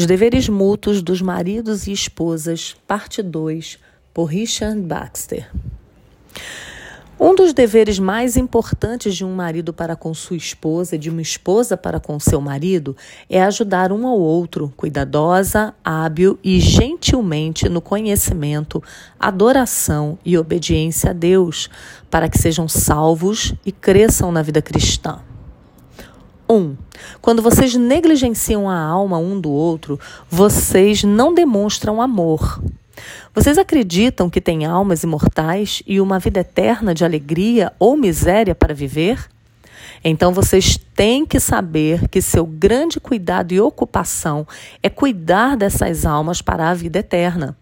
Os deveres mútuos dos maridos e esposas, parte 2, por Richard Baxter. Um dos deveres mais importantes de um marido para com sua esposa e de uma esposa para com seu marido é ajudar um ao outro, cuidadosa, hábil e gentilmente no conhecimento, adoração e obediência a Deus, para que sejam salvos e cresçam na vida cristã. 1. Um, quando vocês negligenciam a alma um do outro, vocês não demonstram amor. Vocês acreditam que têm almas imortais e uma vida eterna de alegria ou miséria para viver? Então vocês têm que saber que seu grande cuidado e ocupação é cuidar dessas almas para a vida eterna.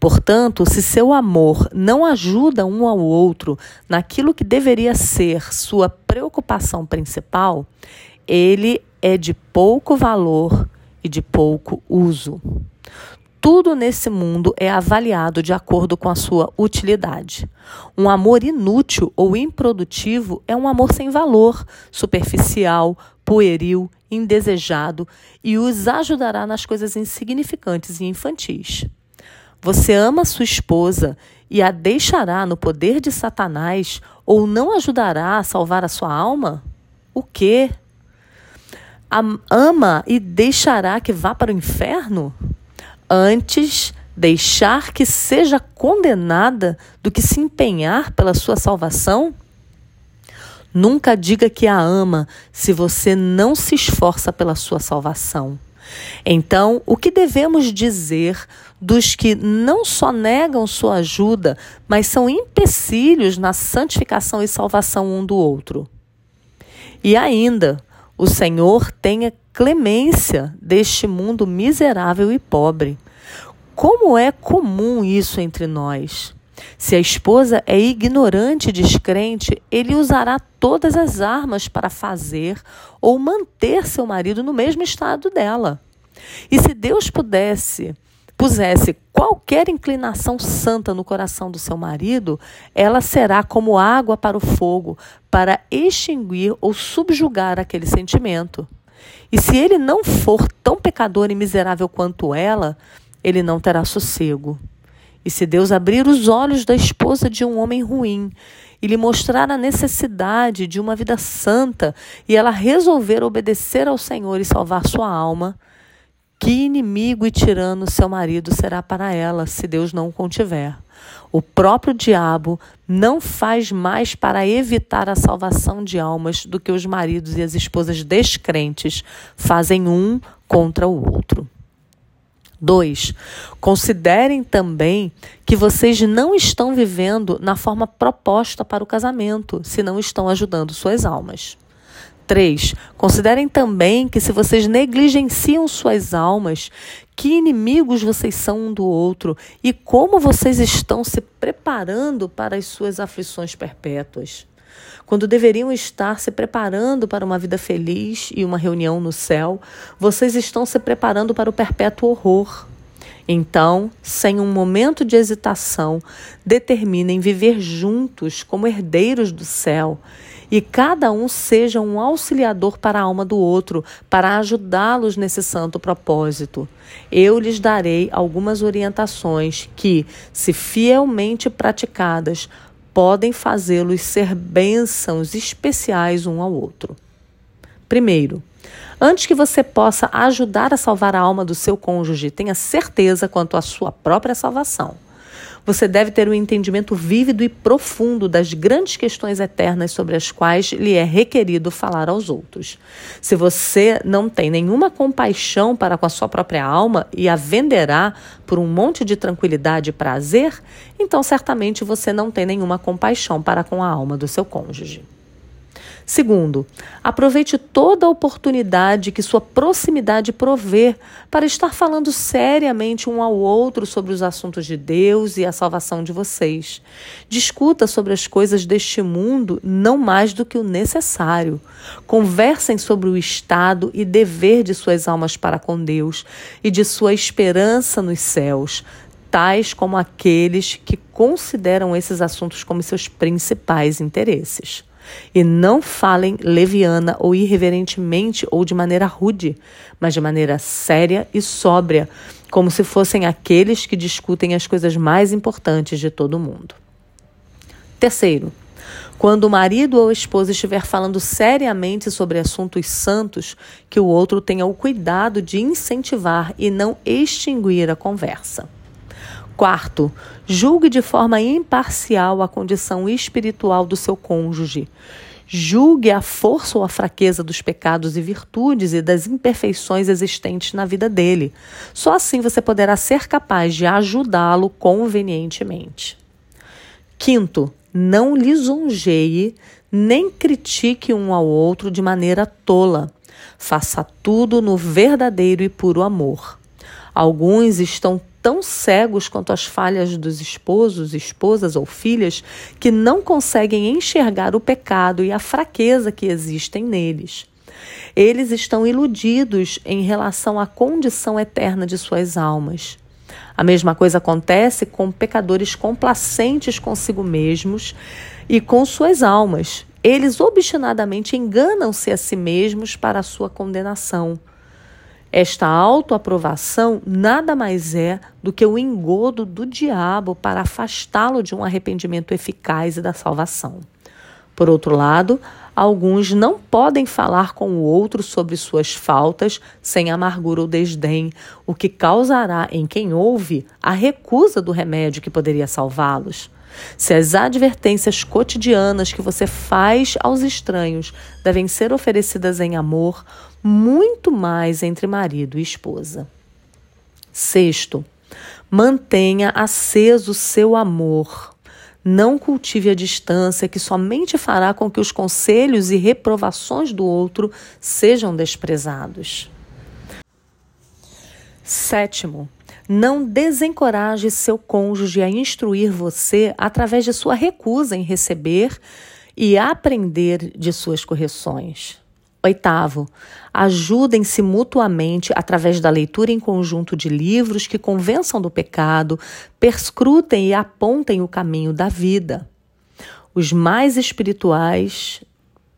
Portanto, se seu amor não ajuda um ao outro naquilo que deveria ser sua preocupação principal, ele é de pouco valor e de pouco uso. Tudo nesse mundo é avaliado de acordo com a sua utilidade. Um amor inútil ou improdutivo é um amor sem valor, superficial, pueril, indesejado e os ajudará nas coisas insignificantes e infantis. Você ama sua esposa e a deixará no poder de Satanás ou não ajudará a salvar a sua alma? O quê? Ama e deixará que vá para o inferno? antes deixar que seja condenada do que se empenhar pela sua salvação? Nunca diga que a ama se você não se esforça pela sua salvação. Então, o que devemos dizer dos que não só negam sua ajuda, mas são empecilhos na santificação e salvação um do outro? E ainda, o Senhor tenha clemência deste mundo miserável e pobre. Como é comum isso entre nós? Se a esposa é ignorante e descrente, ele usará todas as armas para fazer ou manter seu marido no mesmo estado dela. E se Deus pudesse, pusesse qualquer inclinação santa no coração do seu marido, ela será como água para o fogo, para extinguir ou subjugar aquele sentimento. E se ele não for tão pecador e miserável quanto ela, ele não terá sossego. E se Deus abrir os olhos da esposa de um homem ruim e lhe mostrar a necessidade de uma vida santa e ela resolver obedecer ao Senhor e salvar sua alma, que inimigo e tirano seu marido será para ela se Deus não o contiver? O próprio diabo não faz mais para evitar a salvação de almas do que os maridos e as esposas descrentes fazem um contra o outro. 2. Considerem também que vocês não estão vivendo na forma proposta para o casamento, se não estão ajudando suas almas. 3. Considerem também que se vocês negligenciam suas almas, que inimigos vocês são um do outro e como vocês estão se preparando para as suas aflições perpétuas quando deveriam estar se preparando para uma vida feliz e uma reunião no céu, vocês estão se preparando para o perpétuo horror. Então, sem um momento de hesitação, determinem viver juntos como herdeiros do céu e cada um seja um auxiliador para a alma do outro, para ajudá-los nesse santo propósito. Eu lhes darei algumas orientações que, se fielmente praticadas, podem fazê-los ser bênçãos especiais um ao outro. Primeiro, antes que você possa ajudar a salvar a alma do seu cônjuge, tenha certeza quanto à sua própria salvação. Você deve ter um entendimento vívido e profundo das grandes questões eternas sobre as quais lhe é requerido falar aos outros. Se você não tem nenhuma compaixão para com a sua própria alma e a venderá por um monte de tranquilidade e prazer, então certamente você não tem nenhuma compaixão para com a alma do seu cônjuge. Segundo, aproveite toda a oportunidade que sua proximidade provê para estar falando seriamente um ao outro sobre os assuntos de Deus e a salvação de vocês. Discuta sobre as coisas deste mundo não mais do que o necessário. Conversem sobre o estado e dever de suas almas para com Deus e de sua esperança nos céus, tais como aqueles que consideram esses assuntos como seus principais interesses. E não falem leviana ou irreverentemente ou de maneira rude, mas de maneira séria e sóbria, como se fossem aqueles que discutem as coisas mais importantes de todo mundo. Terceiro, quando o marido ou a esposa estiver falando seriamente sobre assuntos santos, que o outro tenha o cuidado de incentivar e não extinguir a conversa. Quarto, julgue de forma imparcial a condição espiritual do seu cônjuge. Julgue a força ou a fraqueza dos pecados e virtudes e das imperfeições existentes na vida dele. Só assim você poderá ser capaz de ajudá-lo convenientemente. Quinto, não lisonjeie nem critique um ao outro de maneira tola. Faça tudo no verdadeiro e puro amor. Alguns estão tão cegos quanto as falhas dos esposos, esposas ou filhas que não conseguem enxergar o pecado e a fraqueza que existem neles. Eles estão iludidos em relação à condição eterna de suas almas. A mesma coisa acontece com pecadores complacentes consigo mesmos e com suas almas. Eles obstinadamente enganam-se a si mesmos para a sua condenação. Esta autoaprovação nada mais é do que o engodo do diabo para afastá-lo de um arrependimento eficaz e da salvação. Por outro lado, Alguns não podem falar com o outro sobre suas faltas sem amargura ou desdém, o que causará em quem ouve a recusa do remédio que poderia salvá-los. Se as advertências cotidianas que você faz aos estranhos devem ser oferecidas em amor, muito mais entre marido e esposa. Sexto, mantenha aceso seu amor. Não cultive a distância, que somente fará com que os conselhos e reprovações do outro sejam desprezados. Sétimo, não desencoraje seu cônjuge a instruir você através de sua recusa em receber e aprender de suas correções. Oitavo, ajudem-se mutuamente através da leitura em conjunto de livros que convençam do pecado, perscrutem e apontem o caminho da vida. Os mais espirituais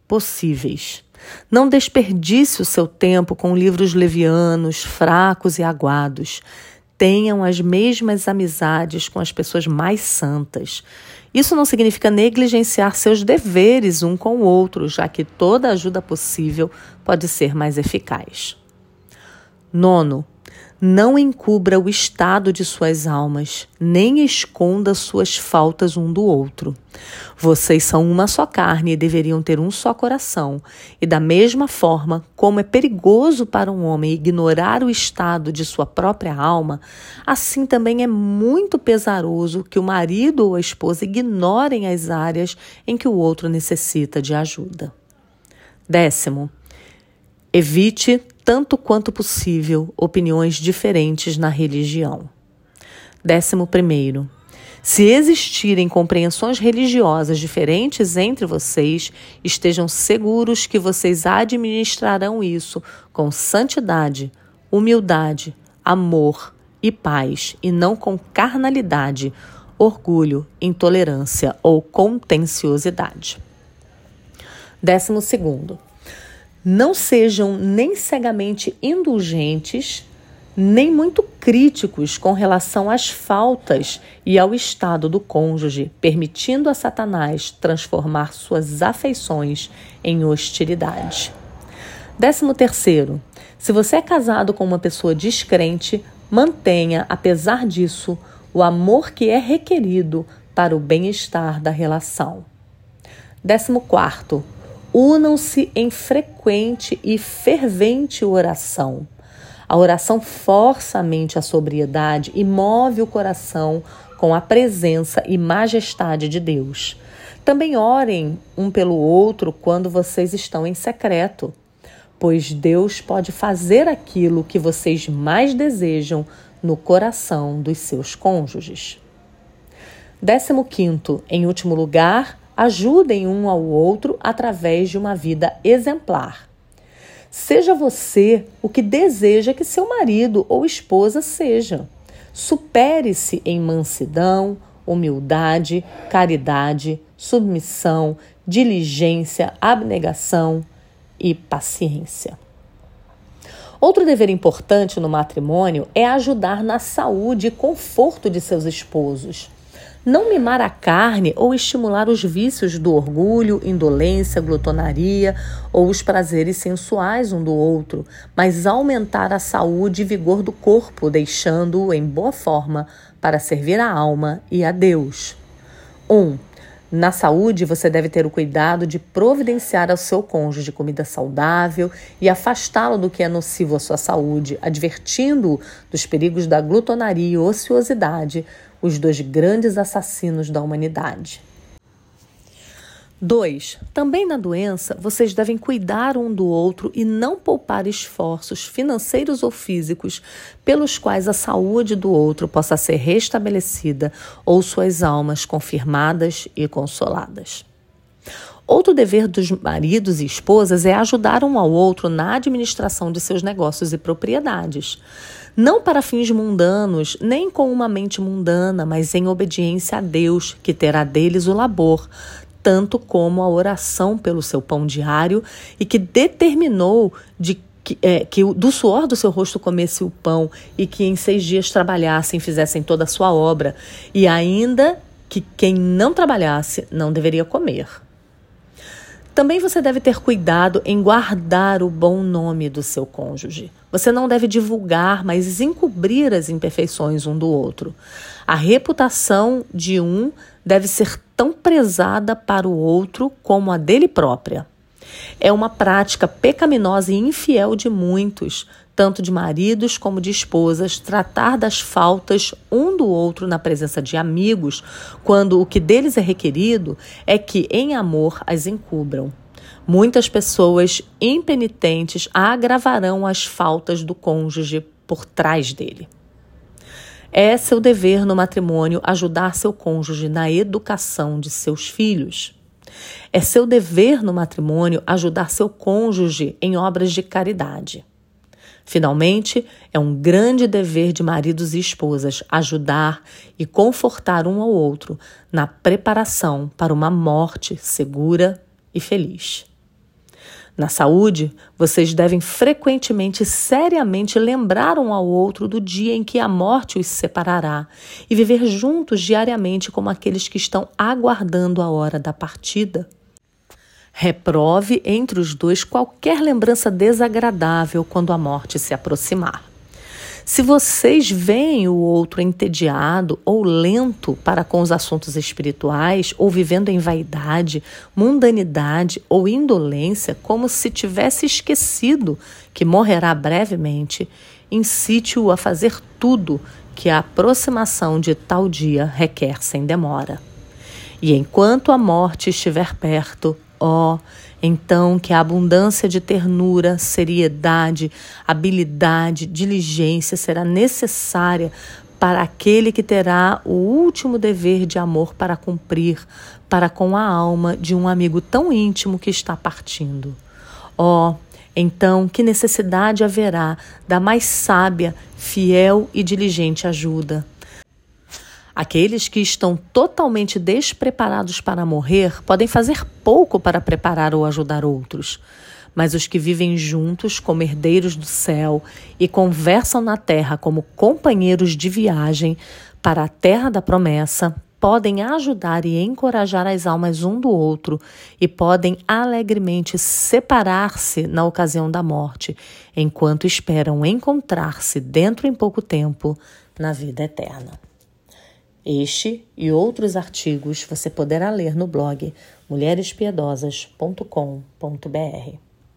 possíveis. Não desperdice o seu tempo com livros levianos, fracos e aguados. Tenham as mesmas amizades com as pessoas mais santas. Isso não significa negligenciar seus deveres um com o outro, já que toda ajuda possível pode ser mais eficaz. Nono, não encubra o estado de suas almas, nem esconda suas faltas um do outro. Vocês são uma só carne e deveriam ter um só coração. E da mesma forma, como é perigoso para um homem ignorar o estado de sua própria alma, assim também é muito pesaroso que o marido ou a esposa ignorem as áreas em que o outro necessita de ajuda. Décimo, evite tanto quanto possível, opiniões diferentes na religião. Décimo primeiro, se existirem compreensões religiosas diferentes entre vocês, estejam seguros que vocês administrarão isso com santidade, humildade, amor e paz, e não com carnalidade, orgulho, intolerância ou contenciosidade. Décimo segundo, não sejam nem cegamente indulgentes, nem muito críticos com relação às faltas e ao estado do cônjuge, permitindo a Satanás transformar suas afeições em hostilidade. Décimo terceiro, se você é casado com uma pessoa descrente, mantenha, apesar disso, o amor que é requerido para o bem-estar da relação. Décimo quarto, unam-se em frequente e fervente oração. A oração força a mente à sobriedade e move o coração com a presença e majestade de Deus. Também orem um pelo outro quando vocês estão em secreto, pois Deus pode fazer aquilo que vocês mais desejam no coração dos seus cônjuges. Décimo quinto, em último lugar, Ajudem um ao outro através de uma vida exemplar. Seja você o que deseja que seu marido ou esposa seja. Supere-se em mansidão, humildade, caridade, submissão, diligência, abnegação e paciência. Outro dever importante no matrimônio é ajudar na saúde e conforto de seus esposos. Não mimar a carne ou estimular os vícios do orgulho, indolência, glutonaria ou os prazeres sensuais um do outro, mas aumentar a saúde e vigor do corpo, deixando-o em boa forma para servir a alma e a Deus. 1. Um, na saúde, você deve ter o cuidado de providenciar ao seu cônjuge comida saudável e afastá-lo do que é nocivo à sua saúde, advertindo-o dos perigos da glutonaria e ociosidade, os dois grandes assassinos da humanidade. 2. Também na doença, vocês devem cuidar um do outro e não poupar esforços financeiros ou físicos pelos quais a saúde do outro possa ser restabelecida ou suas almas confirmadas e consoladas. Outro dever dos maridos e esposas é ajudar um ao outro na administração de seus negócios e propriedades. Não para fins mundanos, nem com uma mente mundana, mas em obediência a Deus, que terá deles o labor, tanto como a oração pelo seu pão diário e que determinou de que, é, que do suor do seu rosto comesse o pão e que em seis dias trabalhassem, fizessem toda a sua obra, e ainda que quem não trabalhasse não deveria comer. Também você deve ter cuidado em guardar o bom nome do seu cônjuge. Você não deve divulgar, mas encobrir as imperfeições um do outro. A reputação de um deve ser tão prezada para o outro como a dele própria. É uma prática pecaminosa e infiel de muitos, tanto de maridos como de esposas, tratar das faltas um do outro na presença de amigos, quando o que deles é requerido é que, em amor, as encubram. Muitas pessoas impenitentes agravarão as faltas do cônjuge por trás dele. É seu dever no matrimônio ajudar seu cônjuge na educação de seus filhos. É seu dever no matrimônio ajudar seu cônjuge em obras de caridade. Finalmente, é um grande dever de maridos e esposas ajudar e confortar um ao outro na preparação para uma morte segura e feliz. Na saúde, vocês devem frequentemente seriamente lembrar um ao outro do dia em que a morte os separará e viver juntos diariamente como aqueles que estão aguardando a hora da partida. Reprove entre os dois qualquer lembrança desagradável quando a morte se aproximar. Se vocês veem o outro entediado ou lento para com os assuntos espirituais, ou vivendo em vaidade, mundanidade ou indolência, como se tivesse esquecido que morrerá brevemente, incite-o a fazer tudo que a aproximação de tal dia requer sem demora. E enquanto a morte estiver perto, ó, oh, então que a abundância de ternura, seriedade, habilidade, diligência será necessária para aquele que terá o último dever de amor para cumprir para com a alma de um amigo tão íntimo que está partindo. Oh, então que necessidade haverá da mais sábia, fiel e diligente ajuda? Aqueles que estão totalmente despreparados para morrer podem fazer pouco para preparar ou ajudar outros. Mas os que vivem juntos como herdeiros do céu e conversam na terra como companheiros de viagem para a terra da promessa podem ajudar e encorajar as almas um do outro e podem alegremente separar-se na ocasião da morte, enquanto esperam encontrar-se dentro em pouco tempo na vida eterna. Este e outros artigos você poderá ler no blog mulherespiedosas.com.br.